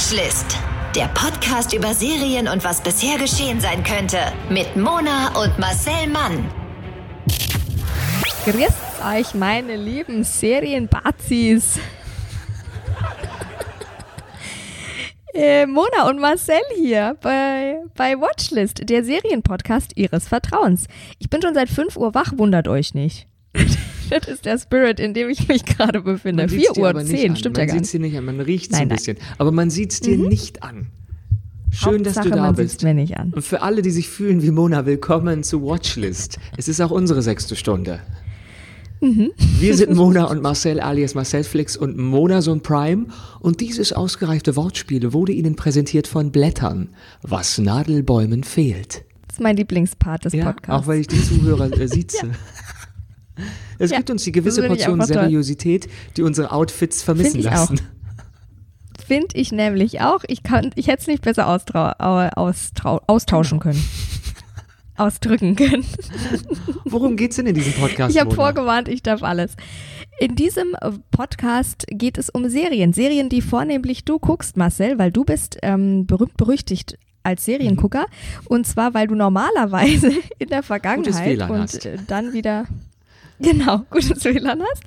Watchlist. Der Podcast über Serien und was bisher geschehen sein könnte. Mit Mona und Marcel Mann. Grüßt euch, meine lieben Serienbazis. äh, Mona und Marcel hier bei, bei Watchlist, der Serienpodcast ihres Vertrauens. Ich bin schon seit 5 Uhr wach, wundert euch nicht. das ist der Spirit, in dem ich mich gerade befinde. 4 Uhr 10, stimmt man ja gar Man nicht. sieht dir nicht an, man riecht es ein nein. bisschen. Aber man sieht es dir nicht an. Schön, dass Hauptsache, du da man bist. mir nicht an. Und für alle, die sich fühlen wie Mona, willkommen zu Watchlist. Es ist auch unsere sechste Stunde. Mhm. Wir sind Mona und Marcel alias Marcelflix und Monason Prime und dieses ausgereifte Wortspiel wurde Ihnen präsentiert von Blättern, was Nadelbäumen fehlt. Das ist mein Lieblingspart des Ja, Podcasts. auch weil ich die Zuhörer äh, sieze. Es Ja, gibt uns die gewisse Portion einfach toll. Seriosität, die unsere Outfits vermissen auch. lassen. Finde ich nämlich auch. Ich, kann, ich hätte es nicht besser austauschen Genau. können. Ausdrücken können. Worum geht's denn in diesem Podcast? Ich habe vorgewarnt, ich darf alles. In diesem äh, Podcast geht es um Serien. Serien, die vornehmlich du guckst, Marcel, weil du bist ähm, berühmt berüchtigt als Seriengucker. Und zwar, weil du normalerweise in der Vergangenheit und hast. dann wieder Genau, gutes WLAN hast.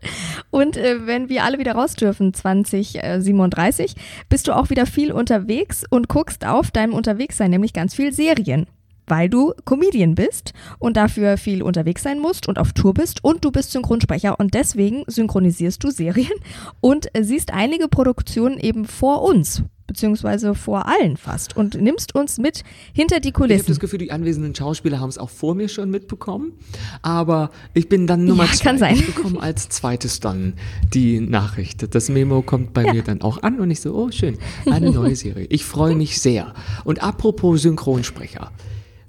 Und äh, wenn wir alle wieder raus dürfen, 2037, bist du auch wieder viel unterwegs und guckst auf deinem Unterwegssein, nämlich ganz viel Serien. Weil du Comedian bist und dafür viel unterwegs sein musst und auf Tour bist und du bist Synchronsprecher und deswegen synchronisierst du Serien und siehst einige Produktionen eben vor uns, beziehungsweise vor allen fast und nimmst uns mit hinter die Ich habe Kulissen. das Gefühl, die anwesenden Schauspieler haben es auch vor mir schon mitbekommen. Aber ich bin dann Nummer Ja, zwei. Ich bekomme als zweites dann die Nachricht. Das Memo kommt bei Ja. mir dann auch an und ich so, oh schön, eine neue Serie. Ich freue mich sehr. Und apropos Synchronsprecher.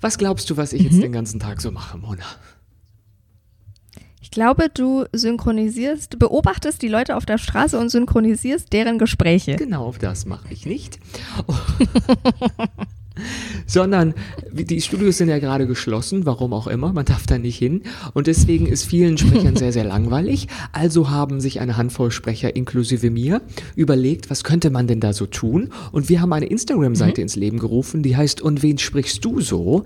Was glaubst du, was ich Mhm. jetzt den ganzen Tag so mache, Mona? Ich glaube, du synchronisierst, beobachtest die Leute auf der Straße und synchronisierst deren Gespräche. Genau das mache ich nicht. Sondern die Studios sind ja gerade geschlossen, warum auch immer, man darf da nicht hin. Und deswegen ist vielen Sprechern sehr, sehr langweilig. Also haben sich eine Handvoll Sprecher inklusive mir überlegt, was könnte man denn da so tun? Und wir haben eine Instagram-Seite ins Leben gerufen, die heißt Und wen sprichst du so?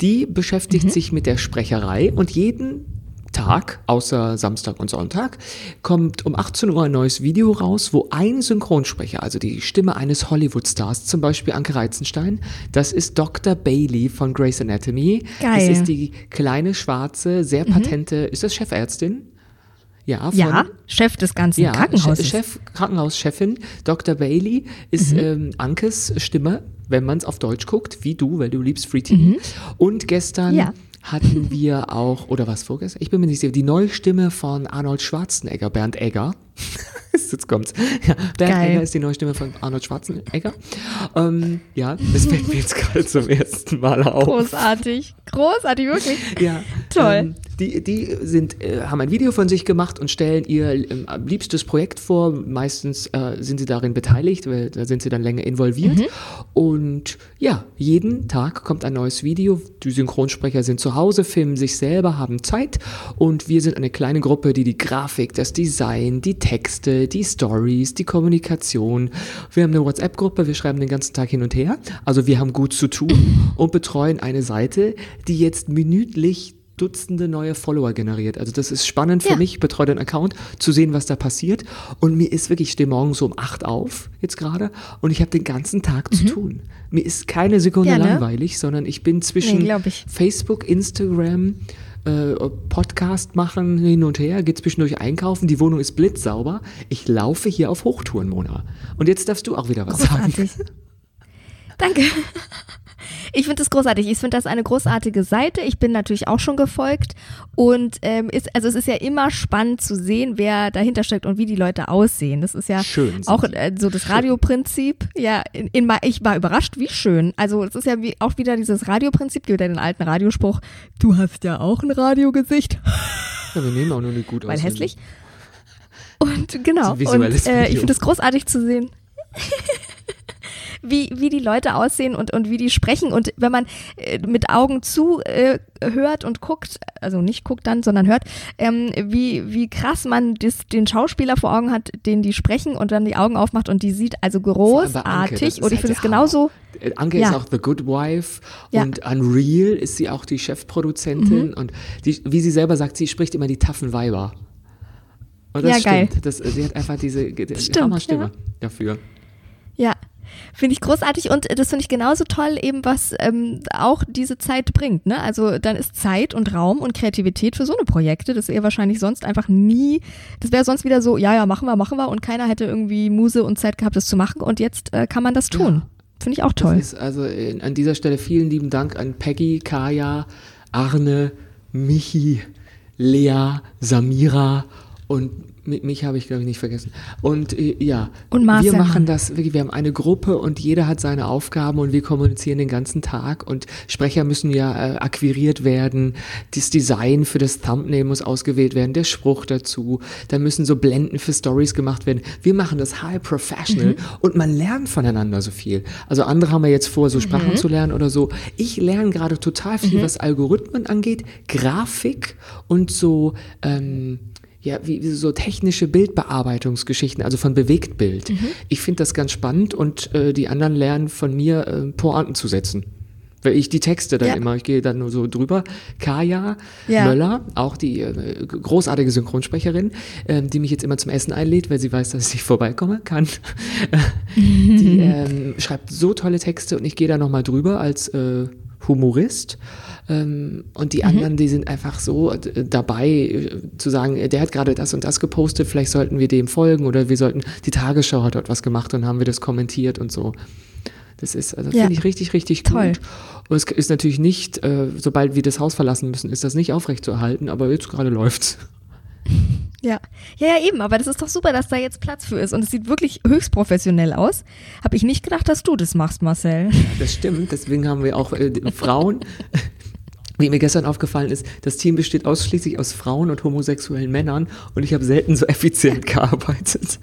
Die beschäftigt sich mit der Sprecherei und jeden Tag, außer Samstag und Sonntag, kommt um 18 Uhr ein neues Video raus, wo ein Synchronsprecher, also die Stimme eines Hollywood-Stars, zum Beispiel Anke Reizenstein, das ist Dr. Bailey von Grey's Anatomy. Geil. Mhm. Das ist die kleine, schwarze, sehr patente, ist das Chefärztin? Ja, von, Ja, Chef des ganzen ja, Krankenhauses. Che- Chef, Krankenhauschefin Dr. Bailey ist Mhm. ähm, Ankes Stimme, wenn man es auf Deutsch guckt, wie du, weil du liebst Free TV. Mhm. Und gestern Ja. Hatten wir auch, oder was vorgestern? Ich bin mir nicht sicher, die neue Stimme von Arnold Schwarzenegger, Bernd Egger. Jetzt kommt's. Ja, Bernd Geil. Egger ist die neue Stimme von Arnold Schwarzenegger. Ähm, ja, das fällt mir jetzt gerade zum ersten Mal auf. Großartig. Großartig, wirklich. Ja, Toll. Ähm, die die sind, äh, haben ein Video von sich gemacht und stellen ihr ähm, liebstes Projekt vor. Meistens äh, sind sie darin beteiligt, weil da sind sie dann länger involviert. Und ja, jeden Tag kommt ein neues Video. Die Synchronsprecher sind zu Hause, filmen sich selber, haben Zeit. Und wir sind eine kleine Gruppe, die die Grafik, das Design, die Texte, die Stories, die Kommunikation. Wir haben eine WhatsApp-Gruppe, wir schreiben den ganzen Tag hin und her. Also wir haben gut zu tun und betreuen eine Seite, die jetzt minütlich Dutzende neue Follower generiert. Also das ist spannend für Ja. mich, ich betreue den Account, zu sehen, was da passiert. Und mir ist wirklich, ich stehe morgens so um 8 auf, jetzt gerade, und ich habe den ganzen Tag zu tun. Mir ist keine Sekunde Ja, ne? langweilig, sondern ich bin zwischen Nee, ich. Facebook, Instagram, äh, Podcast machen, hin und her, geht zwischendurch einkaufen, die Wohnung ist blitzsauber. Ich laufe hier auf Hochtouren, Mona. Und jetzt darfst du auch wieder was sagen. Großartig. Danke. Ich finde das großartig. Ich finde das eine großartige Seite. Ich bin natürlich auch schon gefolgt. Und ähm, ist, also es ist ja immer spannend zu sehen, wer dahinter steckt und wie die Leute aussehen. Das ist ja Schön auch äh, so das Radioprinzip. Ja, in, in, ich war überrascht, wie schön. Also es ist ja wie, auch wieder dieses Radioprinzip, wieder den alten Radiospruch. Du hast ja auch ein Radiogesicht. Ja, wir nehmen auch nur eine gut weil aussehende. hässlich. Und genau. und äh, ich finde es großartig zu sehen. wie, wie die Leute aussehen und, und wie die sprechen. Und wenn man äh, mit Augen zu äh, hört und guckt, also nicht guckt dann, sondern hört, ähm, wie, wie krass man das, den Schauspieler vor Augen hat, den die sprechen und dann die Augen aufmacht und die sieht also großartig. Und ich finde es genauso. Äh, Anke ja. ist auch The Good Wife ja. und Unreal ist sie auch die Chefproduzentin mhm. und die, wie sie selber sagt, sie spricht immer die taffen Weiber. Und das ja, stimmt. Geil. Das, sie hat einfach diese die Hammerstimme ja. dafür. Ja, Finde ich großartig und das finde ich genauso toll, eben was ähm, auch diese Zeit bringt. Ne? Also dann ist Zeit und Raum und Kreativität für so eine Projekte, das ihr wahrscheinlich sonst einfach nie, das wäre sonst wieder so, ja, ja, machen wir, machen wir und keiner hätte irgendwie Muse und Zeit gehabt, das zu machen und jetzt äh, kann man das tun. Ja. Finde ich auch toll. Also in, an dieser Stelle vielen lieben Dank an Peggy, Kaya, Arne, Michi, Lea, Samira und mich habe ich, glaube ich, nicht vergessen. Und äh, ja, und wir machen das, wir haben eine Gruppe und jeder hat seine Aufgaben und wir kommunizieren den ganzen Tag und Sprecher müssen ja äh, akquiriert werden, das Design für das Thumbnail muss ausgewählt werden, der Spruch dazu, da müssen so Blenden für Stories gemacht werden. Wir machen das high professional mhm. und man lernt voneinander so viel. Also andere haben ja jetzt vor, so Sprachen mhm. zu lernen oder so. Ich lerne gerade total viel, mhm. was Algorithmen angeht, Grafik und so ähm, ja, wie, wie so technische Bildbearbeitungsgeschichten, also von Bewegtbild. Mhm. Ich finde das ganz spannend und äh, die anderen lernen von mir, äh, Pointen zu setzen. Weil ich die Texte dann ja. immer, ich gehe dann nur so drüber. Kaya ja. Möller, auch die äh, großartige Synchronsprecherin, äh, die mich jetzt immer zum Essen einlädt, weil sie weiß, dass ich vorbeikomme kann. die ähm, schreibt so tolle Texte und ich gehe da nochmal drüber als äh, Humorist. Ähm, und die mhm. anderen, die sind einfach so äh, dabei äh, zu sagen, der hat gerade das und das gepostet, vielleicht sollten wir dem folgen oder wir sollten, die Tagesschau hat dort was gemacht und haben wir das kommentiert und so. Das ist, also ja. finde ich richtig, richtig Toll. gut. Und es ist natürlich nicht, äh, sobald wir das Haus verlassen müssen, ist das nicht aufrechtzuerhalten, aber jetzt gerade läuft's. Ja. ja, ja, eben, aber das ist doch super, dass da jetzt Platz für ist und es sieht wirklich höchst professionell aus. Habe ich nicht gedacht, dass du das machst, Marcel. Das stimmt, deswegen haben wir auch äh, Frauen wie mir gestern aufgefallen ist, das Team besteht ausschließlich aus Frauen und homosexuellen Männern und ich habe selten so effizient gearbeitet.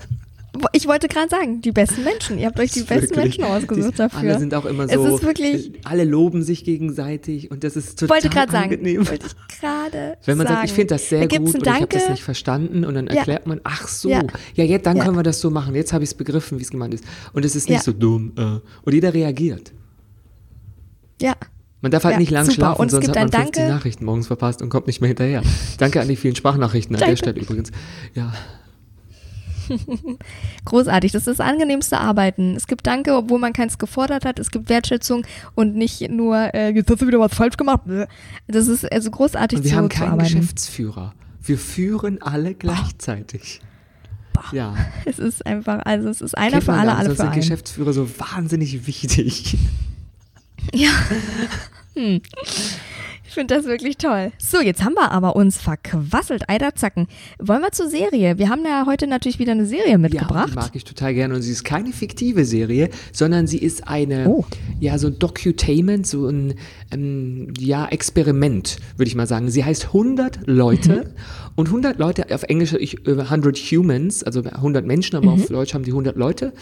Ich wollte gerade sagen, die besten Menschen. Ihr habt euch die besten wirklich, Menschen ausgesucht dafür. Alle sind auch immer so. Es ist wirklich, alle loben sich gegenseitig und das ist total wollte grad angenehm. Sagen, wollte ich gerade Wenn man sagen. sagt, ich finde das sehr da gut und ich habe das nicht verstanden und dann erklärt ja. man, ach so, ja, ja jetzt dann ja. können wir das so machen. Jetzt habe ich es begriffen, wie es gemeint ist. Und es ist nicht so dumm. Äh. Und jeder reagiert. Ja. Man darf halt ja, nicht lang super. schlafen, sonst hat man 50 Danke. Nachrichten morgens verpasst und kommt nicht mehr hinterher. Danke an die vielen Sprachnachrichten an der Stelle übrigens. Ja. Großartig, das ist das angenehmste Arbeiten. Es gibt Danke, obwohl man keins gefordert hat. Es gibt Wertschätzung und nicht nur, äh, jetzt hast du wieder was falsch gemacht. Das ist also großartig und wir zu, haben keinen Geschäftsführer. Wir führen alle gleichzeitig. Boah. Ja. Es ist einfach, also es ist einer für alle, alle für einen. sind Geschäftsführer so wahnsinnig wichtig. Ja. Hm. Ich finde das wirklich toll. So, jetzt haben wir aber uns verquasselt, Eiderzacken. Wollen wir zur Serie? Wir haben ja heute natürlich wieder eine Serie mitgebracht. Ja, die mag ich total gerne. Und sie ist keine fiktive Serie, sondern sie ist eine, oh. ja, so ein Docutainment, so ein, ähm, ja, Experiment, würde ich mal sagen. Sie heißt 100 Leute. Mhm. Und 100 Leute, auf Englisch ich, 100 Humans, also 100 Menschen, aber mhm. auf Deutsch haben die 100 Leute,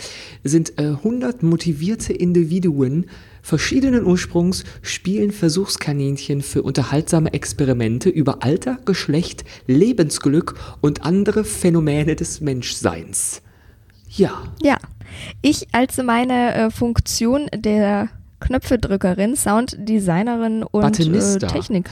sind äh, 100 motivierte Individuen, verschiedenen Ursprungs spielen Versuchskaninchen für unterhaltsame Experimente über Alter, Geschlecht, Lebensglück und andere Phänomene des Menschseins. Ja. Ja. Ich als meine äh, Funktion der Knöpfedrückerin, Sounddesignerin und äh, Technik.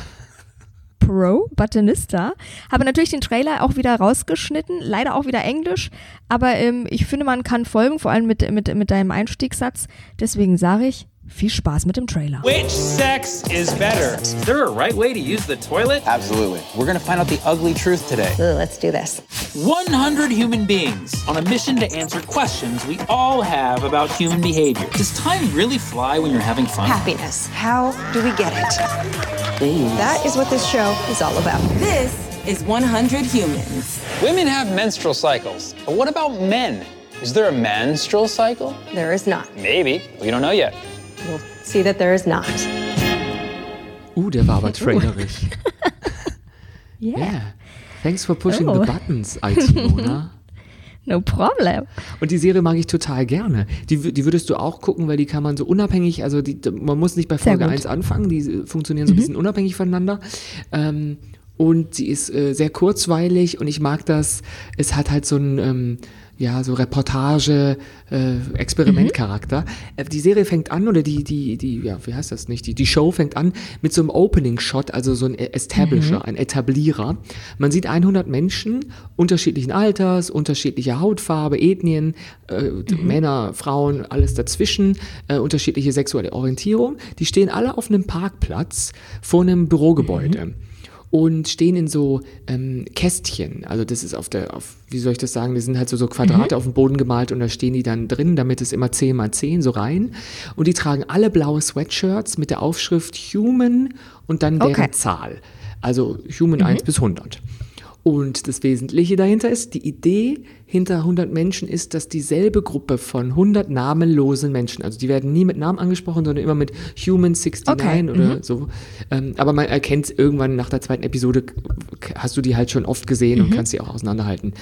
Pro, Buttonista. Habe natürlich den Trailer auch wieder rausgeschnitten, leider auch wieder Englisch, aber ähm, ich finde, man kann folgen, vor allem mit, mit, mit deinem Einstiegssatz. Deswegen sage ich, Viel Spaß mit dem Trailer. Which sex is better? Is there a right way to use the toilet? Absolutely. We're gonna find out the ugly truth today. Ooh, let's do this. 100 human beings on a mission to answer questions we all have about human behavior. Does time really fly when you're having fun? Happiness. How do we get it? That is what this show is all about. This is 100 Humans. Women have menstrual cycles, but what about men? Is there a menstrual cycle? There is not. Maybe. We don't know yet. See that there is not. Uh, der war aber trailerig. yeah. yeah. Thanks for pushing oh. the buttons, IT Mona. No problem. Und die Serie mag ich total gerne. Die, die würdest du auch gucken, weil die kann man so unabhängig, also die, man muss nicht bei Folge gut. 1 anfangen, die funktionieren so ein bisschen unabhängig voneinander. Ähm, und sie ist äh, sehr kurzweilig und ich mag das. Es hat halt so ein, ähm, ja, so Reportage, äh, Experimentcharakter. Äh, Die Serie fängt an, oder die, die, die, ja, wie heißt das nicht? Die, die Show fängt an mit so einem Opening-Shot, also so ein Establisher, ein Etablierer. Man sieht 100 Menschen unterschiedlichen Alters, unterschiedlicher Hautfarbe, Ethnien, äh, Männer, Frauen, alles dazwischen, äh, unterschiedliche sexuelle Orientierung. Die stehen alle auf einem Parkplatz vor einem Bürogebäude und stehen in so ähm, Kästchen. Also das ist auf der, auf, wie soll ich das sagen, die sind halt so, so Quadrate auf dem Boden gemalt und da stehen die dann drin, damit es immer 10 mal 10 so rein. Und die tragen alle blaue Sweatshirts mit der Aufschrift Human und dann deren Okay. Zahl. Also Human 1 bis 100. Und das Wesentliche dahinter ist, die Idee hinter 100 Menschen ist, dass dieselbe Gruppe von 100 namenlosen Menschen, also die werden nie mit Namen angesprochen, sondern immer mit Human 69 Okay, oder so. Ähm, aber man erkennt irgendwann nach der zweiten Episode, hast du die halt schon oft gesehen und kannst sie auch auseinanderhalten.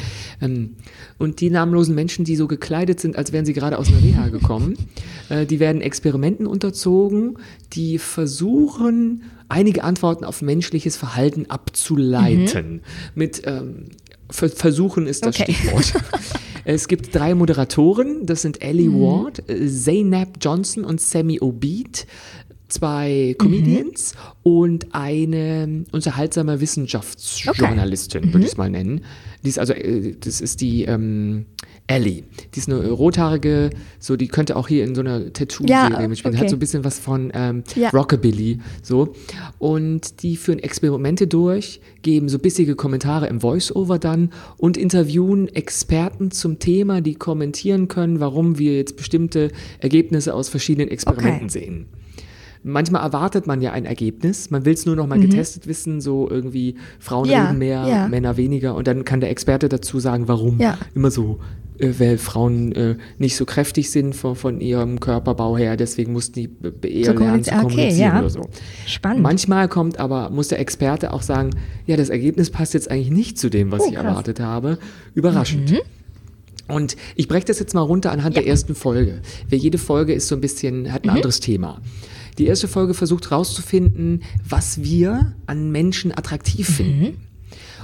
Ähm, und die namenlosen Menschen, die so gekleidet sind, als wären sie gerade aus einer Reha gekommen, äh, die werden Experimenten unterzogen, die versuchen, einige Antworten auf menschliches Verhalten abzuleiten. Mit ähm, Versuchen ist das Okay. Stichwort. es gibt drei Moderatoren, das sind Ellie Ward, äh, Zaynab Johnson und Sammy Obeid. Zwei Comedians und eine unterhaltsame Wissenschaftsjournalistin, würde ich es mal nennen. Die ist also, äh, das ist die ähm, Ellie. Die ist eine rothaarige, so die könnte auch hier in so einer Tattoo-Serie Ja, mitspielen. okay. Hat so ein bisschen was von ähm, Ja. Rockabilly, so. Und die führen Experimente durch, geben so bissige Kommentare im Voice-Over dann und interviewen Experten zum Thema, die kommentieren können, warum wir jetzt bestimmte Ergebnisse aus verschiedenen Experimenten Okay. sehen. Manchmal erwartet man ja ein Ergebnis, man will es nur noch mal getestet wissen, so irgendwie Frauen Mhm. Ja, reden mehr, ja. Männer weniger und dann kann der Experte dazu sagen, warum Ja. immer so, weil Frauen äh, nicht so kräftig sind von, von ihrem Körperbau her, deswegen mussten die eher So lernen zu kommunizieren. Okay, ja. oder so. Spannend. Manchmal kommt aber, muss der Experte auch sagen, ja, das Ergebnis passt jetzt eigentlich nicht zu dem, was Oh, ich krass. Mhm. erwartet habe. Überraschend. Und ich breche das jetzt mal runter anhand der ersten Folge. Weil jede Folge ist so ein bisschen, hat ein anderes Thema. Die erste Folge versucht herauszufinden, was wir an Menschen attraktiv finden.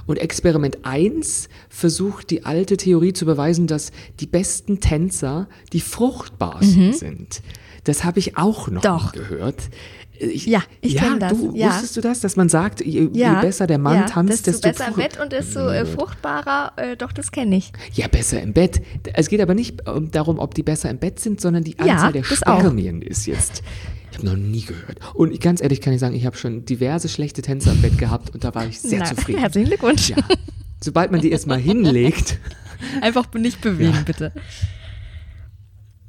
Und Experiment 1 versucht die alte Theorie zu beweisen, dass die besten Tänzer die fruchtbarsten sind. Das habe ich auch noch Doch. gehört. Ich, Ja, ich kenn das, Du, ja. Wusstest du das, dass man sagt, je, ja, je besser der Mann ja, tanzt, desto desto besser im Bett und desto äh, fruchtbarer. Äh, doch, das kenne ich. ja, besser im Bett. Es geht aber nicht ähm, darum, ob die besser im Bett sind, sondern die Ja, Anzahl der das auch. Spermien ist jetzt. Ich habe noch nie gehört. Und ganz ehrlich kann ich sagen, ich habe schon diverse schlechte Tänzer im Bett gehabt und da war ich sehr Na, zufrieden. Herzlichen Glückwunsch. Ja. Sobald man die erstmal hinlegt, Einfach nicht bewegen, bitte.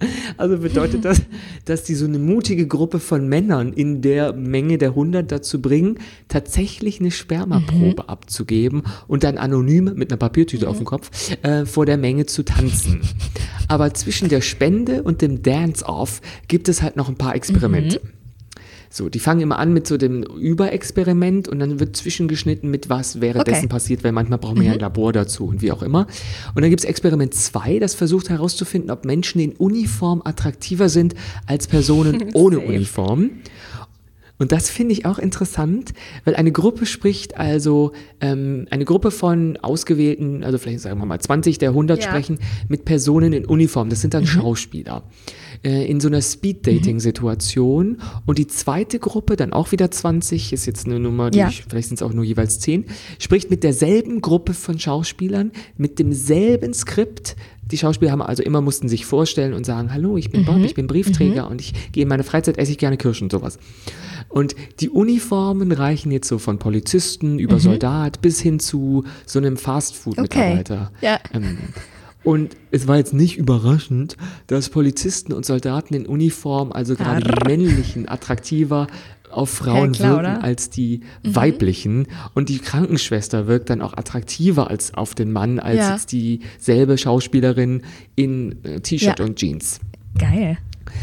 also bedeutet das, dass die so eine mutige Gruppe von Männern in der Menge der 100 dazu bringen, tatsächlich eine Spermaprobe Mhm. abzugeben und dann anonym mit einer Papiertüte auf dem Kopf äh, vor der Menge zu tanzen. Aber zwischen der Spende und dem Dance-Off gibt es halt noch ein paar Experimente. Mhm. So, die fangen immer an mit so dem Überexperiment und dann wird zwischengeschnitten mit was währenddessen Okay. passiert, weil manchmal brauchen wir ja ein Labor dazu und wie auch immer. Und dann gibt es Experiment 2, das versucht herauszufinden, ob Menschen in Uniform attraktiver sind als Personen ohne. Uniform. Und das finde ich auch interessant, weil eine Gruppe spricht also, ähm, eine Gruppe von ausgewählten, also vielleicht sagen wir mal 20 der 100 Ja. sprechen mit Personen in Uniform. Das sind dann Schauspieler. Äh, in so einer Speed-Dating-Situation. Und die zweite Gruppe, dann auch wieder 20, ist jetzt eine Nummer, die Ja. ich, vielleicht sind es auch nur jeweils 10, spricht mit derselben Gruppe von Schauspielern, mit demselben Skript. Die Schauspieler haben also immer mussten sich vorstellen und sagen, hallo, ich bin Bob, ich bin Briefträger und ich gehe in meine Freizeit, esse ich gerne Kirschen und sowas. Und die Uniformen reichen jetzt so von Polizisten über Soldat bis hin zu so einem Fastfood-Mitarbeiter. Okay. Ja. Ähm, und es war jetzt nicht überraschend, dass Polizisten und Soldaten in Uniform, also gerade die männlichen, attraktiver auf Frauen Ja, klar, wirken oder? als die weiblichen. Und die Krankenschwester wirkt dann auch attraktiver als auf den Mann, als Ja. jetzt dieselbe Schauspielerin in äh, T-Shirt Ja. und Jeans. Geil.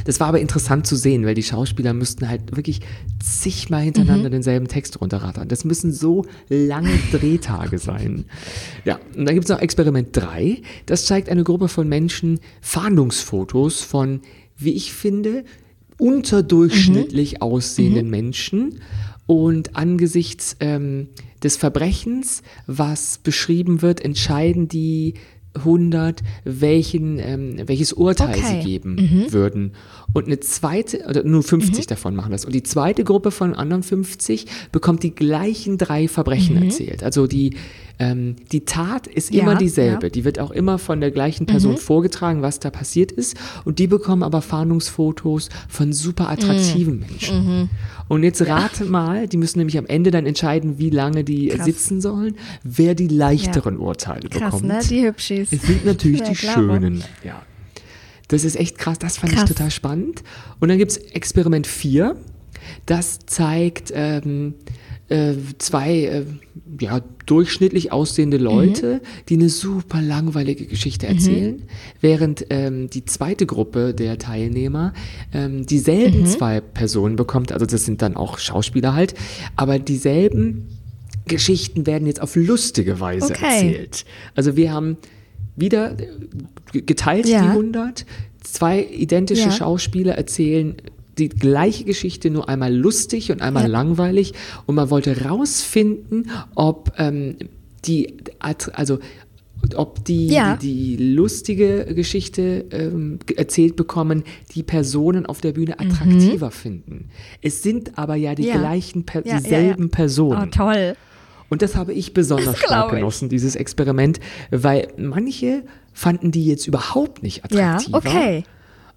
Das war aber interessant zu sehen, weil die Schauspieler müssten halt wirklich zigmal hintereinander Mhm. denselben Text runterrattern. Das müssen so lange Drehtage sein. Ja, und dann gibt es noch Experiment 3. Das zeigt eine Gruppe von Menschen Fahndungsfotos von, wie ich finde, unterdurchschnittlich aussehenden Menschen. Und angesichts ähm, des Verbrechens, was beschrieben wird, entscheiden die 100, welchen, ähm, welches Urteil Okay. sie geben würden. Und eine zweite, oder nur 50 davon machen das. Und die zweite Gruppe von anderen 50 bekommt die gleichen drei Verbrechen erzählt. Also die, ähm, die Tat ist Ja, immer dieselbe. ja. Die wird auch immer von der gleichen Person vorgetragen, was da passiert ist. Und die bekommen aber Fahndungsfotos von super attraktiven Menschen. Und jetzt rate mal, die müssen nämlich am Ende dann entscheiden, wie lange die Krass. sitzen sollen, wer die leichteren Urteile Krass, bekommt. ne? Die Hübschis. Es sind natürlich Ja, die klar. Schönen. Ja. Das ist echt krass, das fand Krass. ich total spannend. Und dann gibt es Experiment 4, das zeigt ähm, äh, zwei äh, ja, durchschnittlich aussehende Leute, die eine super langweilige Geschichte erzählen, während ähm, die zweite Gruppe der Teilnehmer ähm, dieselben zwei Personen bekommt, also das sind dann auch Schauspieler halt, aber dieselben Geschichten werden jetzt auf lustige Weise Okay. erzählt. Also wir haben wieder äh, ge- geteilt Ja. die 100, zwei identische Ja. Schauspieler erzählen die gleiche Geschichte nur einmal lustig und einmal Ja. langweilig und man wollte rausfinden, ob ähm, die also ob die, Ja. die, die lustige Geschichte ähm, erzählt bekommen, die Personen auf der Bühne attraktiver finden. Es sind aber ja die Mhm. Ja. gleichen, per Ja, ja, dieselben ja. Personen. Oh, toll. Und das habe ich besonders stark ich. genossen, dieses Experiment, weil manche fanden die jetzt überhaupt nicht Ja, attraktiver. okay.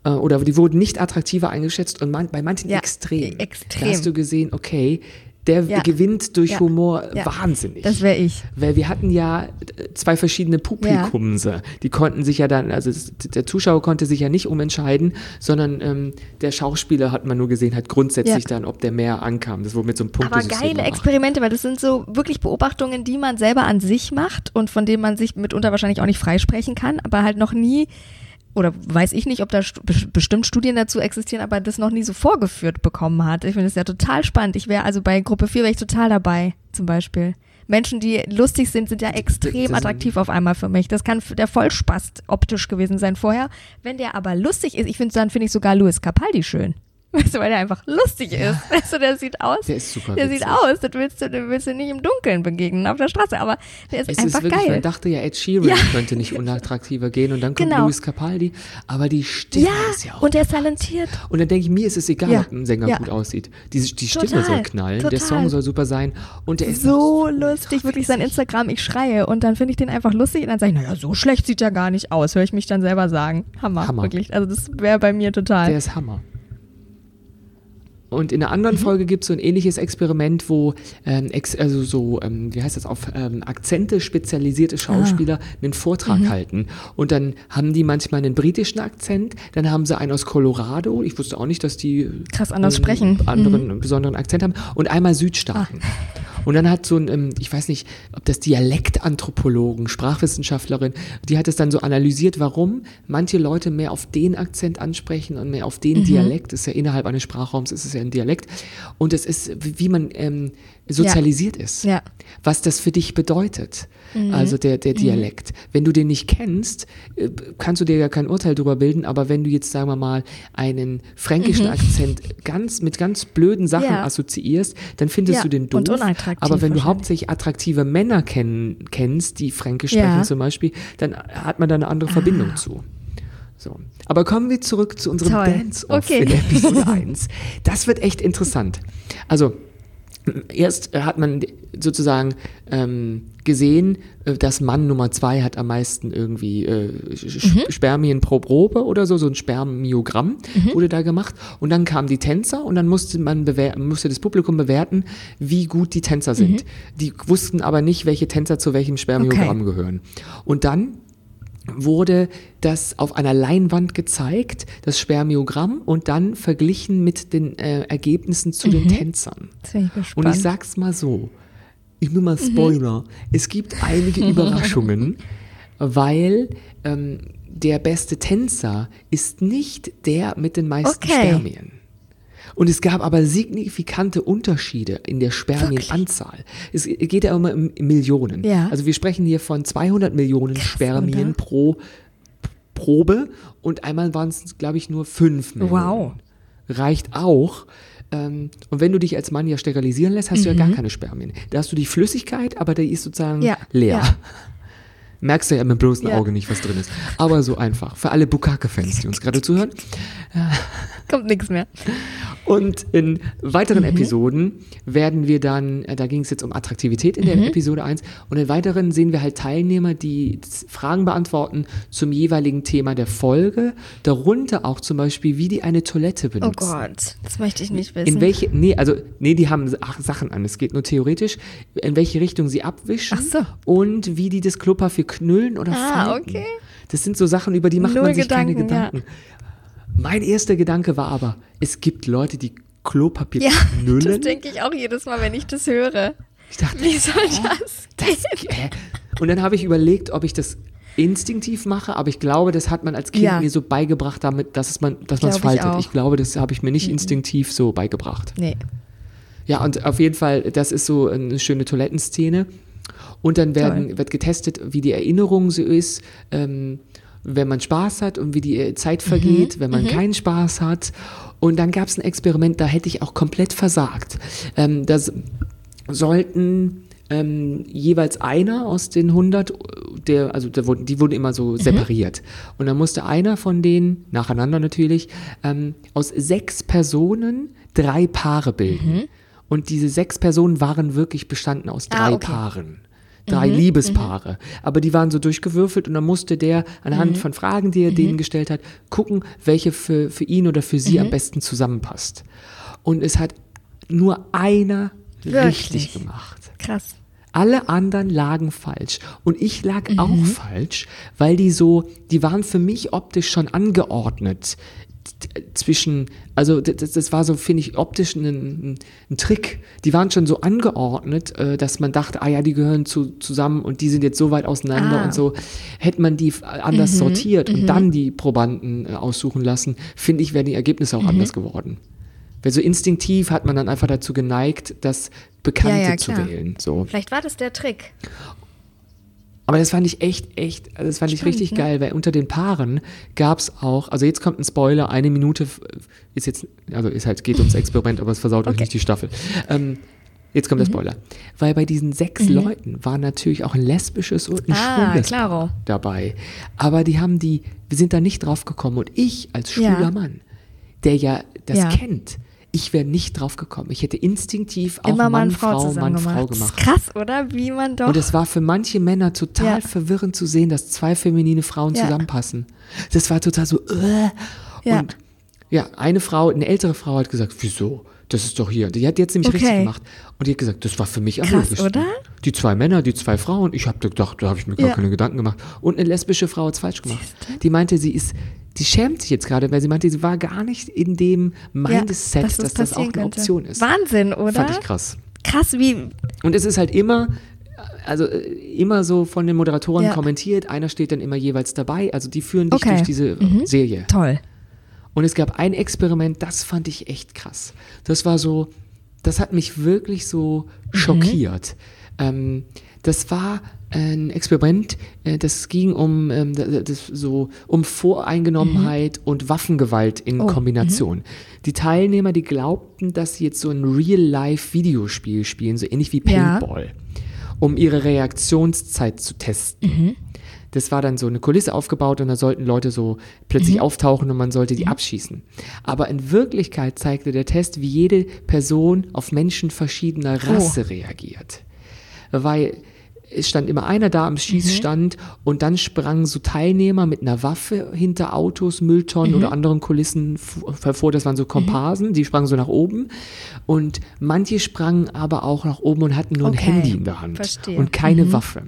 Äh, Oder die wurden nicht attraktiver eingeschätzt und man, bei manchen Ja, extrem. extrem. Da hast du gesehen, okay, der Ja. gewinnt durch Ja. Humor Ja. wahnsinnig. Das wäre ich. Weil wir hatten ja äh, zwei verschiedene Publikumse. Die konnten sich ja dann, also der Zuschauer konnte sich ja nicht umentscheiden, sondern ähm, der Schauspieler hat man nur gesehen, hat grundsätzlich dann, ob der mehr ankam. Das wurde mit so einem Aber Punktesystem geile gemacht. Experimente, weil das sind so wirklich Beobachtungen, die man selber an sich macht und von denen man sich mitunter wahrscheinlich auch nicht freisprechen kann, aber halt noch nie, oder weiß ich nicht, ob da stu- bes- bestimmt Studien dazu existieren, aber das noch nie so vorgeführt bekommen hat. Ich finde das ja total spannend. Ich wäre also bei Gruppe 4 wäre ich total dabei, zum Beispiel. Menschen, die lustig sind, sind ja extrem attraktiv auf einmal für mich. Das kann der Vollspast optisch gewesen sein vorher. Wenn der aber lustig ist, ich finde dann finde ich sogar Louis Capaldi schön. Weißt du, weil der einfach lustig ist. Weißt du, der sieht aus. Der ist super Der sieht witzig. aus, das willst du, den willst du nicht im Dunkeln begegnen auf der Straße, aber der ist Es einfach ist wirklich, geil. man dachte ja, Ed Sheeran Ja. könnte nicht unattraktiver gehen und dann kommt Genau. Louis Capaldi, aber die Stimme ja, ist ja auch. und der ist talentiert. und dann denke ich, mir ist es egal, Ja. ob ein Sänger gut aussieht. Die, die Stimme Total. soll knallen, der Total. Song soll super sein und der ist So lustig, wirklich sein. Instagram, ich schreie und dann finde ich den einfach lustig und dann sage ich, naja, so schlecht sieht er gar nicht aus, höre ich mich dann selber sagen. Hammer, Hammer. wirklich. Also das wäre bei mir total. Der ist Hammer. Und in einer Mhm. anderen Folge gibt es so ein ähnliches Experiment, wo ähm, ex, also so, ähm, wie heißt das, auf ähm, Akzente spezialisierte Schauspieler Ah. einen Vortrag Mhm. halten. Und dann haben die manchmal einen britischen Akzent, dann haben sie einen aus Colorado. Ich wusste auch nicht, dass die Krass anders einen sprechen. Mhm. Ah. anderen einen besonderen Akzent haben. Und einmal Südstaaten. Und dann hat so ein, ähm, ich weiß nicht, ob das Dialektanthropologen, Sprachwissenschaftlerin, die hat es dann so analysiert, warum manche Leute mehr auf den Akzent ansprechen und mehr auf den Mhm. Dialekt. Das ist ja innerhalb eines Sprachraums, ist es ja ein Dialekt. Und es ist, wie wie man ähm, sozialisiert ist. Ja. Was das für dich bedeutet. Mhm. Also der, der Dialekt. Wenn du den nicht kennst, äh, kannst du dir ja kein Urteil darüber bilden, aber wenn du jetzt, sagen wir mal, einen fränkischen Akzent ganz mit ganz blöden Sachen Mhm. Ja. assoziierst, dann findest Ja, du den doof. und unattraktiv aber wenn du hauptsächlich attraktive Männer kenn, kennst, die Fränkisch Ja. Ah. sprechen zum Beispiel, dann hat man da eine andere Verbindung zu. So. Aber kommen wir zurück zu unserem. Dance-Off Okay. in Episode 1. Das wird echt interessant. Also, Erst äh, hat man sozusagen ähm, gesehen, äh, dass Mann Nummer zwei hat am meisten irgendwie äh, Mhm. Spermien pro Probe oder so, so ein Spermiogramm Mhm. wurde da gemacht. Und dann kamen die Tänzer und dann musste man musste das Publikum bewerten, wie gut die Tänzer sind. Die wussten aber nicht, welche Tänzer zu welchem Spermiogramm Okay. gehören. Und dann wurde das auf einer Leinwand gezeigt, das Spermiogramm, und dann verglichen mit den äh, Ergebnissen zu den Tänzern. Ich. Und ich sag's mal so, ich nur mal Spoiler, es gibt einige Überraschungen. weil ähm, der beste Tänzer ist nicht der mit den meisten Okay. Spermien. Und es gab aber signifikante Unterschiede in der Spermienanzahl. Es geht ja immer um Millionen. Ja. Also wir sprechen hier von 200 Millionen Spermien oder? pro Probe und einmal waren es, glaube ich, nur 5 Millionen. Wow. Reicht auch. Ähm, und wenn du dich als Mann ja sterilisieren lässt, hast du ja gar keine Spermien. Da hast du die Flüssigkeit, aber die ist sozusagen Mhm. Ja, leer. ja. Merkst du ja mit dem bloßen Ja. Auge nicht, was drin ist. Aber so einfach. Für alle Bukake-Fans, die uns gerade zuhören. Kommt nichts mehr. Und in weiteren Mhm. Episoden werden wir dann, äh, da ging es jetzt um Attraktivität in der Mhm. Episode 1, und in weiteren sehen wir halt Teilnehmer, die Fragen beantworten zum jeweiligen Thema der Folge, darunter auch zum Beispiel, wie die eine Toilette Oh benutzen. Gott, das möchte ich nicht wissen. In welche, nee, also, nee, die haben ach, Sachen an, es geht nur theoretisch, in welche Richtung sie abwischen so. und wie die das Klopapier knüllen oder Ah, falten. okay. Das sind so Sachen, über die macht Null man sich keine Gedanken, ja. Gedanken. Mein erster Gedanke war aber, es gibt Leute, die Klopapier ja, das knüllen. denke ich auch jedes Mal, wenn ich das höre. ich dachte, Wie soll das? das, hä? Und dann habe ich überlegt, ob ich das instinktiv mache, aber ich glaube, das hat man als Kind Ja. mir so beigebracht, damit, dass es man, dass man es ich faltet. auch. Ich glaube, das habe ich mir nicht instinktiv so beigebracht. Nee. Ja, und auf jeden Fall, das ist so eine schöne Toilettenszene. Und dann werden, Toll. wird getestet, wie die Erinnerung so ist, ähm, wenn man Spaß hat und wie die äh, Zeit Mhm. vergeht, wenn man keinen Spaß hat. Und dann gab es ein Experiment, da hätte ich auch komplett versagt. Ähm, das sollten ähm, jeweils einer aus den 100, der, also der, die wurden immer so separiert. Und dann musste einer von denen, nacheinander natürlich, ähm, aus sechs Personen drei Paare bilden. Und diese sechs Personen waren wirklich bestanden aus drei Ah, okay. Paaren. Drei Liebespaare. Aber die waren so durchgewürfelt und dann musste der anhand Mhm. von Fragen, die er denen gestellt hat, gucken, welche für, für ihn oder für Mhm. sie am besten zusammenpasst. Und es hat nur einer Wirklich? richtig gemacht. Krass. Alle anderen lagen falsch. Und ich lag Mhm. auch falsch, weil die so, die waren für mich optisch schon angeordnet. Zwischen, also das, das war so, finde ich, optisch ein, ein, Trick. Die waren schon so angeordnet, äh, dass man dachte, ah ja, die gehören zu, zusammen und die sind jetzt so weit auseinander Ah. und so. Hätte man die anders sortiert und dann die Probanden äh, aussuchen lassen, finde ich, wären die Ergebnisse auch anders geworden. Weil so instinktiv hat man dann einfach dazu geneigt, das Bekannte Ja, ja, zu wählen. So. Vielleicht war das der Trick. Aber das fand ich echt, echt, also das fand ich richtig ne? geil, weil unter den Paaren gab's auch, also jetzt kommt ein Spoiler, eine Minute f- ist jetzt, also ist halt, geht ums Experiment, aber es versaut euch nicht die Staffel. Ähm, jetzt Mhm. kommt der Spoiler. Weil bei diesen sechs Leuten war natürlich auch ein lesbisches und ein Ah, schwules. Paar dabei. Aber die haben die, wir sind da nicht drauf gekommen und ich als schwuler Ja. Mann, der ja das Ja. kennt, ich wäre nicht drauf gekommen. Ich hätte instinktiv auch Immer Mann, Mann, Frau, Frau, Mann, Frau gemacht. Das gemacht. ist krass, oder? Wie man doch. Und es war für manche Männer total Ja. verwirrend zu sehen, dass zwei feminine Frauen Ja. zusammenpassen. Das war total so, äh. Ja. Und ja, eine Frau, eine ältere Frau hat gesagt, wieso? Das ist doch hier. Die hat jetzt nämlich richtig Okay. gemacht. Und die hat gesagt, das war für mich am Krass, logischsten. oder? Die zwei Männer, die zwei Frauen. Ich habe gedacht, da habe ich mir gar Ja. keine Gedanken gemacht. Und eine lesbische Frau hat es falsch gemacht. Die meinte, sie ist, die schämt sich jetzt gerade, weil sie meinte, sie war gar nicht in dem Mindset, dass dass, es das auch eine könnte. Option ist. Wahnsinn, oder? Fand ich krass. Krass, wie. Und es ist halt immer, also äh, immer so von den Moderatoren Ja. kommentiert, einer steht dann immer jeweils dabei, also die führen dich Okay. durch diese äh, Serie. Toll. Und es gab ein Experiment, das fand ich echt krass. Das war so, das hat mich wirklich so schockiert. Ähm, das war ein Experiment, äh, das ging um ähm, das so um Voreingenommenheit und Waffengewalt in Kombination. Die Teilnehmer, die glaubten, dass sie jetzt so ein Real-Life-Videospiel spielen, so ähnlich wie Ja. Paintball, um ihre Reaktionszeit zu testen. Das war dann so eine Kulisse aufgebaut und da sollten Leute so plötzlich auftauchen und man sollte die abschießen. Aber in Wirklichkeit zeigte der Test, wie jede Person auf Menschen verschiedener Rasse reagiert. Weil es stand immer einer da am Schießstand und dann sprangen so Teilnehmer mit einer Waffe hinter Autos, Mülltonnen oder anderen Kulissen hervor. Das waren so Komparsen, die sprangen so nach oben. Und manche sprangen aber auch nach oben und hatten nur Okay, ein Handy in der Hand verstehe. und keine Waffe.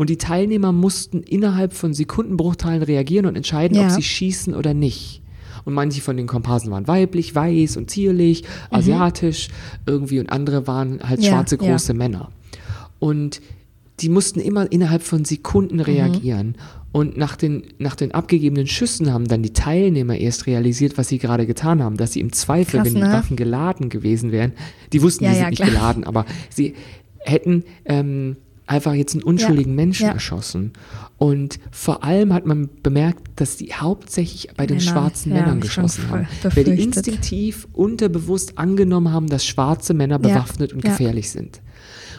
Und die Teilnehmer mussten innerhalb von Sekundenbruchteilen reagieren und entscheiden, ob Ja. sie schießen oder nicht. Und manche von den Komparsen waren weiblich, weiß und zierlich, asiatisch irgendwie und andere waren halt Mhm. Ja, schwarze ja. große Männer. Und die mussten immer innerhalb von Sekunden Mhm. reagieren. Und nach den, nach den abgegebenen Schüssen haben dann die Teilnehmer erst realisiert, was sie gerade getan haben, dass sie im Zweifel, Krass, wenn die ne? Waffen geladen gewesen wären, die wussten, Ja, die sind ja, nicht klar. geladen, aber sie hätten ähm, einfach jetzt einen unschuldigen Ja, Menschen ja. erschossen. Und vor allem hat man bemerkt, dass die hauptsächlich bei den Männer, schwarzen ja, Männern geschossen haben. voll Weil die befürchtet. instinktiv unterbewusst angenommen haben, dass schwarze Männer bewaffnet und gefährlich sind.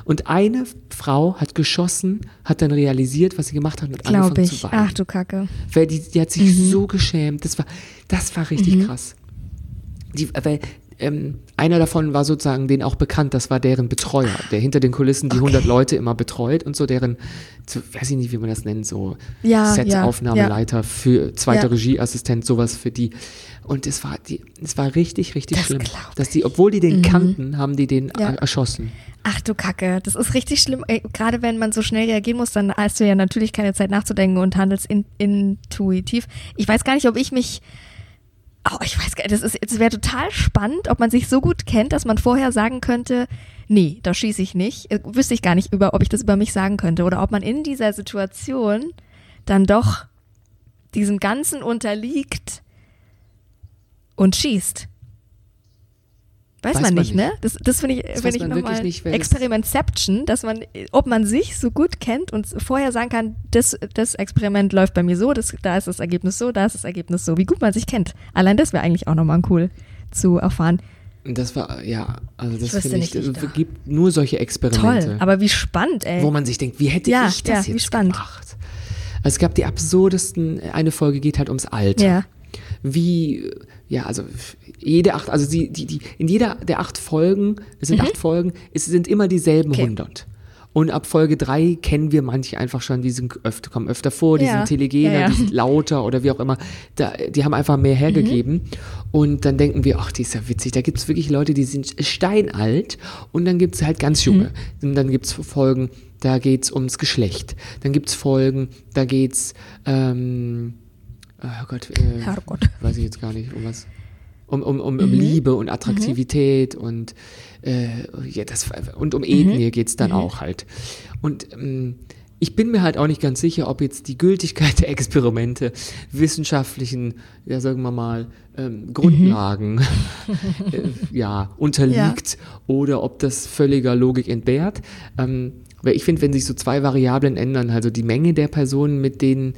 Und eine Frau hat geschossen, hat dann realisiert, was sie gemacht hat und Glaube angefangen ich. zu weinen. Ach du Kacke. Weil die, die hat sich Mhm. so geschämt. Das war, das war richtig krass. Die, weil, ähm, einer davon war sozusagen denen auch bekannt, das war deren Betreuer, der hinter den Kulissen die 100 Leute immer betreut und so deren, so, weiß ich nicht, wie man das nennt, so Ja, Set-Aufnahmeleiter für zweiter Ja. Regieassistent, sowas für die. Und es war, die, es war richtig, richtig Das schlimm. Dass die, obwohl die den kannten, haben die den Ja. erschossen. Ach du Kacke, das ist richtig schlimm. Ey, Gerade wenn man so schnell reagieren muss, dann hast du ja natürlich keine Zeit nachzudenken und handelst in, intuitiv. Ich weiß gar nicht, ob ich mich. Oh, ich weiß gar nicht, das, das wäre total spannend, ob man sich so gut kennt, dass man vorher sagen könnte, nee, da schieße ich nicht. Äh, Wüsste ich gar nicht, über, ob ich das über mich sagen könnte. Oder ob man in dieser Situation dann doch diesem Ganzen unterliegt und schießt. Weiß, Weiß man man nicht, ne? Das, das finde ich, Das find ich nochmal nicht, Experimentception, dass man, ob man sich so gut kennt und vorher sagen kann, das, das Experiment läuft bei mir so, das, da ist das Ergebnis so, da ist das Ergebnis so, wie gut man sich kennt. Allein das wäre eigentlich auch nochmal cool zu erfahren. Das war, ja, also das finde ich, nicht, es da- gibt nur solche Experimente. Toll, aber wie spannend, ey. wo man sich denkt, wie hätte Ja, ich das ja, jetzt gemacht? Also es gab die absurdesten, eine Folge geht halt ums Alter. Ja. Wie, ja, also jede acht, also die, die, die, in jeder der acht Folgen, es sind acht Folgen, es sind immer dieselben Mhm. Okay. 100. Und ab Folge drei kennen wir manche einfach schon, die sind öfter, kommen öfter vor, die Ja. sind telegener, Ja, ja. die sind lauter oder wie auch immer. Da, die haben einfach mehr hergegeben. Mhm. Und dann denken wir, ach, die ist ja witzig. Da gibt es wirklich Leute, die sind steinalt und dann gibt es halt ganz junge. Mhm. Und dann gibt es Folgen, da geht es ums Geschlecht. Dann gibt es Folgen, da geht es, ähm, oh Gott, äh, Herrgott. weiß ich jetzt gar nicht, um was. Um, um, um, Mhm. um Liebe und Attraktivität und, äh, ja, das, und um Mhm. Ethnie geht's dann auch halt. Und ähm, ich bin mir halt auch nicht ganz sicher, ob jetzt die Gültigkeit der Experimente wissenschaftlichen, ja sagen wir mal, ähm, Grundlagen äh, ja, unterliegt oder ob das völliger Logik entbehrt. Ähm, weil ich finde, wenn sich so zwei Variablen ändern, also die Menge der Personen, mit denen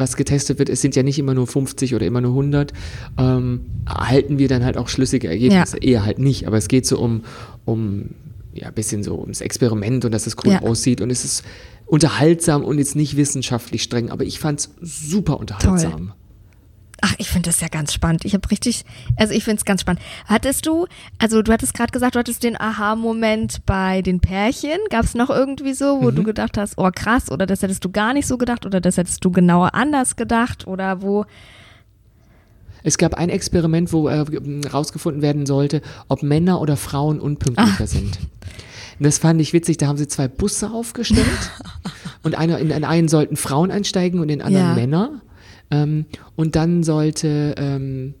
was getestet wird, es sind ja nicht immer nur 50 oder immer nur 100, ähm, erhalten wir dann halt auch schlüssige Ergebnisse. Eher halt nicht, aber es geht so um, um ja, ein bisschen so ums Experiment und dass es cool Ja. aussieht und es ist unterhaltsam und jetzt nicht wissenschaftlich streng, aber ich fand es super unterhaltsam. Ach, ich finde das ja ganz spannend. Ich habe richtig, also ich finde es ganz spannend. Hattest du, also du hattest gerade gesagt, du hattest den Aha-Moment bei den Pärchen. Gab es noch irgendwie so, wo Mhm. du gedacht hast, oh krass, oder das hättest du gar nicht so gedacht, oder das hättest du genauer anders gedacht, oder wo? Es gab ein Experiment, wo äh, rausgefunden werden sollte, ob Männer oder Frauen unpünktlicher sind. Und das fand ich witzig, da haben sie zwei Busse aufgestellt und einer, in, in einen sollten Frauen einsteigen und in den anderen Ja. Männer. Ähm, und dann sollte, ähm,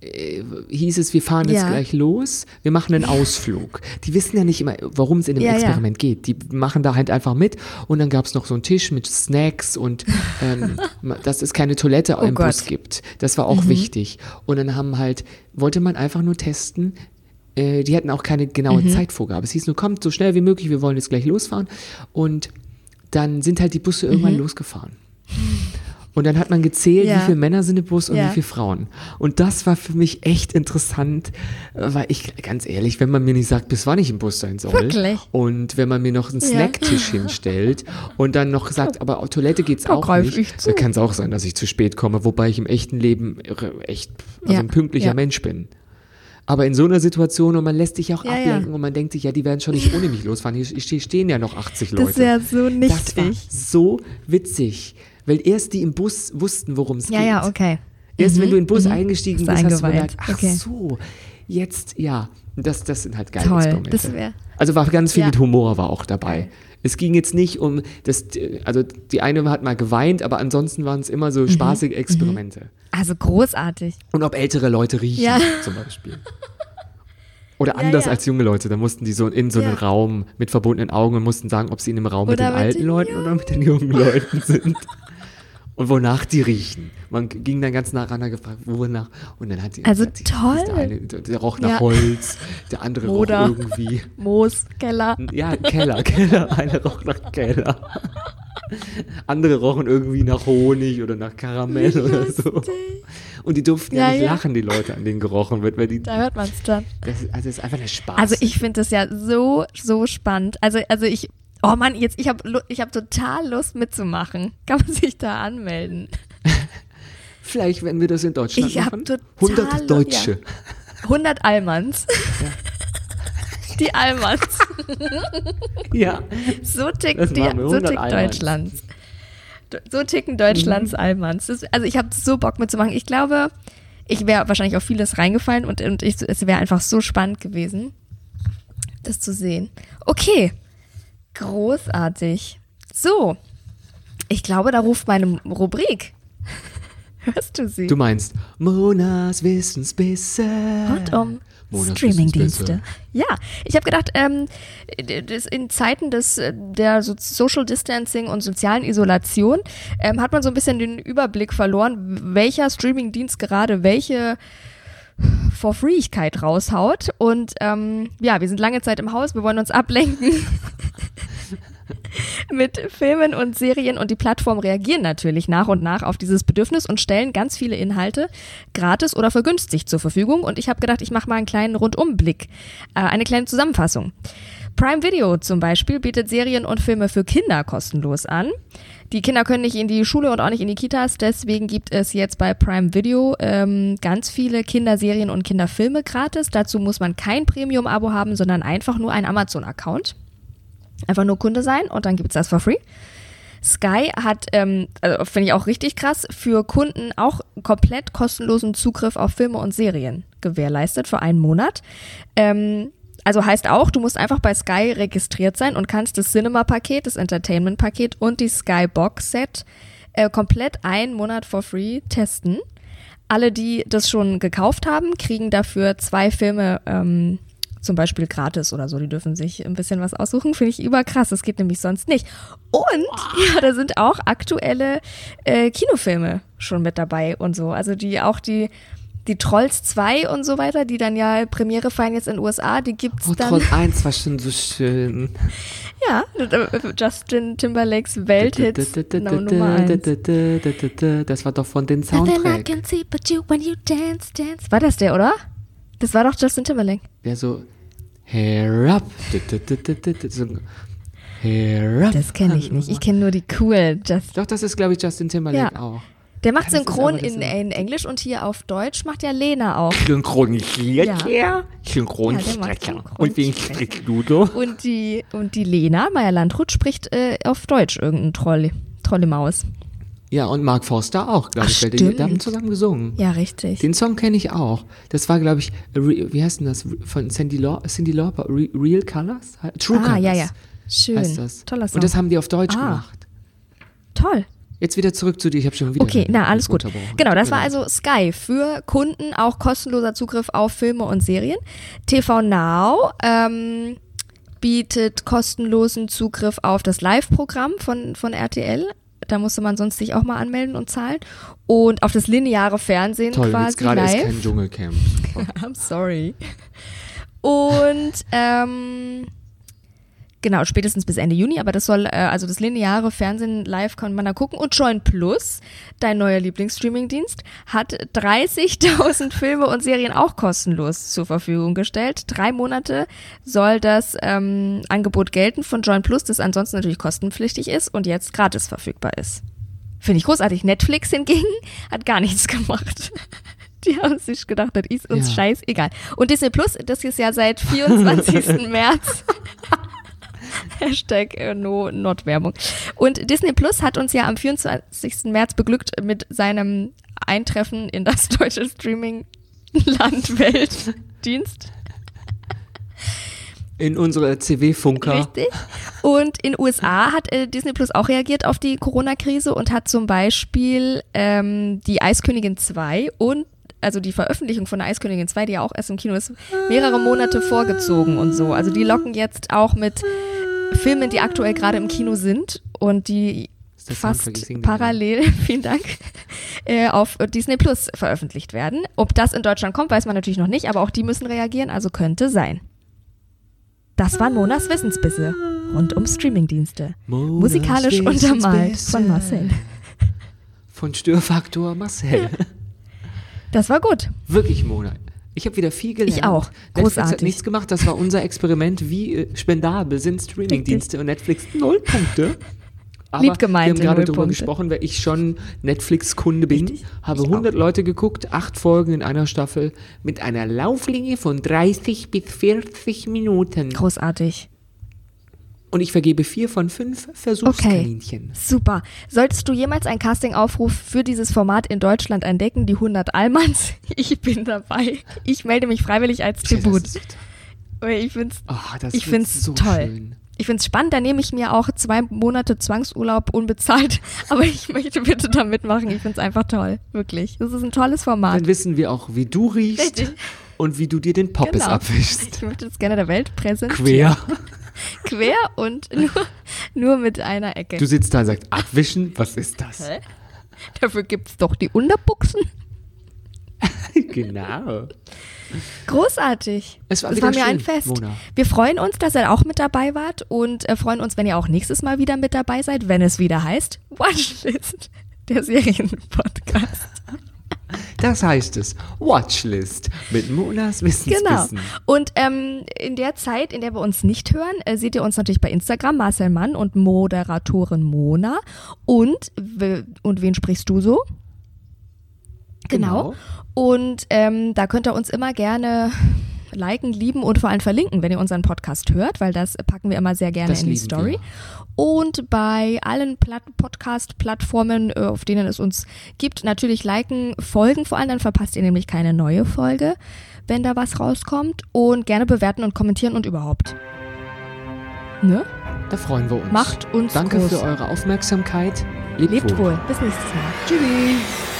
äh, hieß es, wir fahren jetzt Ja. gleich los, wir machen einen Ausflug. Die wissen ja nicht immer, worum es in dem Ja, ja. Experiment geht. Die machen da halt einfach mit und dann gab es noch so einen Tisch mit Snacks und ähm, dass es keine Toilette Oh im Gott. Bus gibt. Das war auch wichtig. Und dann haben halt, wollte man einfach nur testen, äh, die hatten auch keine genaue Mhm. Zeitvorgabe. Es hieß nur, kommt so schnell wie möglich, wir wollen jetzt gleich losfahren. Und dann sind halt die Busse irgendwann Mhm. losgefahren. Und dann hat man gezählt, Ja. wie viele Männer sind im Bus und Ja. wie viele Frauen. Und das war für mich echt interessant, äh, weil ich, ganz ehrlich, wenn man mir nicht sagt, bis wann ich im Bus sein soll. Wirklich? Und wenn man mir noch einen Ja. Snacktisch hinstellt und dann noch sagt, aber auf Toilette geht's Da auch nicht. Da kann es auch sein, dass ich zu spät komme, wobei ich im echten Leben echt also Ja. ein pünktlicher Ja. Mensch bin. Aber in so einer Situation, und man lässt sich auch Ja, ja. ablenken und man denkt sich, ja, die werden schon nicht ohne mich losfahren. Hier stehen ja noch 80 Leute. Das ist ja so Das war nichtig. so witzig, weil erst die im Bus wussten, worum es Ja, geht. ja, okay. Erst wenn Mhm, du in den Bus mhm. eingestiegen Bist hast du gemerkt, ach Okay. so, jetzt, ja, das, das sind halt geile Toll, Experimente. das wär- also war ganz viel Ja. mit Humor war auch dabei. Es ging jetzt nicht um, das, also die eine hat mal geweint, aber ansonsten waren es immer Mhm. so spaßige Experimente. Also großartig. Und ob ältere Leute riechen Ja. zum Beispiel. Oder Ja, anders ja. als junge Leute, da mussten die so in so einen Ja. Raum mit verbundenen Augen und mussten sagen, ob sie in einem Raum mit Oder den mit alten den Leuten oder mit den jungen Leuten sind. Und wonach die riechen. Man ging dann ganz nah ran und gefragt, wonach. Und dann hat sie Also hat sie- toll. Der, eine, der, roch nach Ja. Holz, der andere Moder. roch irgendwie. Moos, Keller. Ja, Keller, Keller. Eine roch nach Keller. Andere rochen irgendwie nach Honig oder nach Karamell oder so. Und die durften ja, Ja, nicht ja. lachen, die Leute, an denen gerochen wird, weil die. Da hört man es dann. Das, also, das ist einfach der Spaß. Also ich finde das ja so, so spannend. Also, also ich, oh Mann, jetzt, ich habe ich hab total Lust mitzumachen. Kann man sich da anmelden? Vielleicht, wenn wir das in Deutschland Ich machen. total 100 Lust- Deutsche. 100 Allmanns. Die Allmanns. Ja. So tickt, die, so 100 tickt Allmanns. Deutschlands. So ticken Deutschlands Allmanns. Das, also ich habe so Bock mitzumachen. Ich glaube, ich wäre wahrscheinlich auf vieles reingefallen und, und ich, es wäre einfach so spannend gewesen, das zu sehen. Okay, großartig. So, ich glaube, da ruft meine Rubrik. Hörst du sie? Du meinst Monas Wissensbisse. Rund um Streamingdienste. Ja, ich habe gedacht, ähm, in Zeiten des, der so Social Distancing und sozialen Isolation ähm, hat man so ein bisschen den Überblick verloren, welcher Streamingdienst gerade welche for Freeigkeit raushaut. Und ähm, ja, wir sind lange Zeit im Haus, wir wollen uns ablenken. mit Filmen und Serien und die Plattformen reagieren natürlich nach und nach auf dieses Bedürfnis und stellen ganz viele Inhalte gratis oder vergünstigt zur Verfügung. Und ich habe gedacht, ich mache mal einen kleinen Rundumblick, äh, eine kleine Zusammenfassung. Prime Video zum Beispiel bietet Serien und Filme für Kinder kostenlos an. Die Kinder können nicht in die Schule und auch nicht in die Kitas, deswegen gibt es jetzt bei Prime Video ähm, ganz viele Kinderserien und Kinderfilme gratis. Dazu muss man kein Premium-Abo haben, sondern einfach nur einen Amazon-Account. Einfach nur Kunde sein und dann gibt's das for free. Sky hat, ähm, also finde ich auch richtig krass, für Kunden auch komplett kostenlosen Zugriff auf Filme und Serien gewährleistet für einen Monat. Ähm, also heißt auch, du musst einfach bei Sky registriert sein und kannst das Cinema-Paket, das Entertainment-Paket und die Sky Box-Set äh, komplett einen Monat for free testen. Alle, die das schon gekauft haben, kriegen dafür zwei Filme ähm, zum Beispiel gratis oder so. Die dürfen sich ein bisschen was aussuchen. Finde ich überkrass. Das geht nämlich sonst nicht. Und ja, da sind auch aktuelle äh, Kinofilme schon mit dabei und so. Also die auch die die Trolls 2 und so weiter, die dann ja Premiere feiern jetzt in den USA, die gibt's Oh, dann. Troll 1 war schon so schön. Ja, Justin Timberlakes Welthit Nummer 1. Das war doch von den Soundtrack. can see but you when you dance, dance. War das der, oder? Das war doch Justin Timberlake. Der so Hair up. So, Hair up. Das kenne ich nicht. Ich kenne nur die cool. Just, Doch, das ist, glaube ich, Justin Timberlake Ja. auch. Der macht Ja, Synchron in, in Englisch und hier auf Deutsch macht ja Lena auch. Synchronisiert Ja. ja. Ja, der Synchronsprecher. macht Und wen spricht Ludo? Und die, und die Lena, Maya Landrut, spricht äh, auf Deutsch irgendein Troll, Trollemaus. Ja, und Mark Forster auch, glaube ich. weil die, die haben zusammen gesungen. Ja, richtig. Den Song kenne ich auch. Das war, glaube ich, Re- wie heißt denn das? Von Cindy, Lau Cindy Lauper? Re Real Colors? True ah, Colors. ja, ja. Schön. Heißt das. Toller Song. Und das haben die auf Deutsch Ah. gemacht. Toll. Jetzt wieder zurück zu dir. Ich habe schon wieder. Okay, na, alles gut. Genau, das war also Sky für Kunden auch kostenloser Zugriff auf Filme und Serien. TV Now ähm, bietet kostenlosen Zugriff auf das Live-Programm von, von RTL. Da musste man sonst sich auch mal anmelden und zahlen. Und auf das lineare Fernsehen Toll, quasi gerade ist live. kein Dschungelcamp. I'm sorry. Und ähm, genau, spätestens bis Ende Juni, aber das soll, äh, also das lineare Fernsehen live kann man da gucken. Und Join Plus, dein neuer Lieblingsstreamingdienst, hat 30.000 Filme und Serien auch kostenlos zur Verfügung gestellt. Drei Monate soll das ähm, Angebot gelten von Join Plus, das ansonsten natürlich kostenpflichtig ist und jetzt gratis verfügbar ist. Finde ich großartig. Netflix hingegen hat gar nichts gemacht. Die haben sich gedacht, das ist uns Ja. scheißegal. Und Disney Plus, das ist ja seit 24. März. Hashtag äh, no, not Werbung. Und Disney Plus hat uns ja am 24. März beglückt mit seinem Eintreffen in das deutsche Streaming-Land Weltdienst. In unsere CW-Funker. Richtig. Und in USA hat äh, Disney Plus auch reagiert auf die Corona-Krise und hat zum Beispiel ähm, die Eiskönigin 2 und also die Veröffentlichung von der Eiskönigin 2, die ja auch erst im Kino ist, mehrere Monate vorgezogen und so. Also die locken jetzt auch mit Filmen, die aktuell gerade im Kino sind und die fast parallel, vielen Dank, äh, auf Disney Plus veröffentlicht werden. Ob das in Deutschland kommt, weiß man natürlich noch nicht, aber auch die müssen reagieren, also könnte sein. Das waren Monas Wissensbisse rund um Streamingdienste. Monas Musikalisch untermalt von Marcel. Von Störfaktor Marcel. Das war gut. Wirklich, Mona. Ich habe wieder viel gelernt. Ich auch. Netflix hat Großartig. nichts gemacht. Das war unser Experiment. Wie äh, spendabel sind Streamingdienste und Netflix? Null Punkte. Aber Lieb gemeinte wir haben gerade darüber gesprochen, weil ich schon Netflix-Kunde bin. Habe 100 Leute geguckt, acht Folgen in einer Staffel mit einer Lauflinie von 30 bis 40 Minuten. Großartig. Und ich vergebe vier von fünf Versuchskaninchen. Super. Solltest du jemals einen Castingaufruf für dieses Format in Deutschland entdecken, die 100 Allmanns? Ich bin dabei. Ich melde mich freiwillig als Tribut. Ich find's, Oh, ich find's so toll. schön. Ich find's spannend, da nehme ich mir auch zwei Monate Zwangsurlaub unbezahlt, aber ich möchte bitte da mitmachen. Ich find's einfach toll, wirklich. Das ist ein tolles Format. Dann wissen wir auch, wie du riechst Richtig. und wie du dir den Poppes Genau. abwischst. Ich möchte das gerne der Welt präsentieren. Quer. Quer und nur, nur mit einer Ecke. Du sitzt da und sagst, abwischen, was ist das? Hä? Dafür gibt's doch die Unterbuchsen. genau. Großartig. Es war wieder war mir schön, ein Fest. Mona. Wir freuen uns, dass ihr auch mit dabei wart und äh, freuen uns, wenn ihr auch nächstes Mal wieder mit dabei seid, wenn es wieder heißt Watchlist, der Serienpodcast. Das heißt es. Watchlist mit Monas Genau. Wissenswissen. Und ähm, in der Zeit, in der wir uns nicht hören, äh, seht ihr uns natürlich bei Instagram, Marcel Mann und Moderatorin Mona. Und, und wen sprichst du so? Genau. Genau. Und ähm, da könnt ihr uns immer gerne liken, lieben und vor allem verlinken, wenn ihr unseren Podcast hört, weil das packen wir immer sehr gerne Das in die Story. wir. Und bei allen Plat Podcast-Plattformen, äh, auf denen es uns gibt, natürlich liken, folgen vor allem, dann verpasst ihr nämlich keine neue Folge, wenn da was rauskommt. Und gerne bewerten und kommentieren und überhaupt. Ne? Da freuen wir uns. Macht uns Danke groß. für eure Aufmerksamkeit. Lebt, Lebt wohl. Bis nächstes Mal. Tschüssi.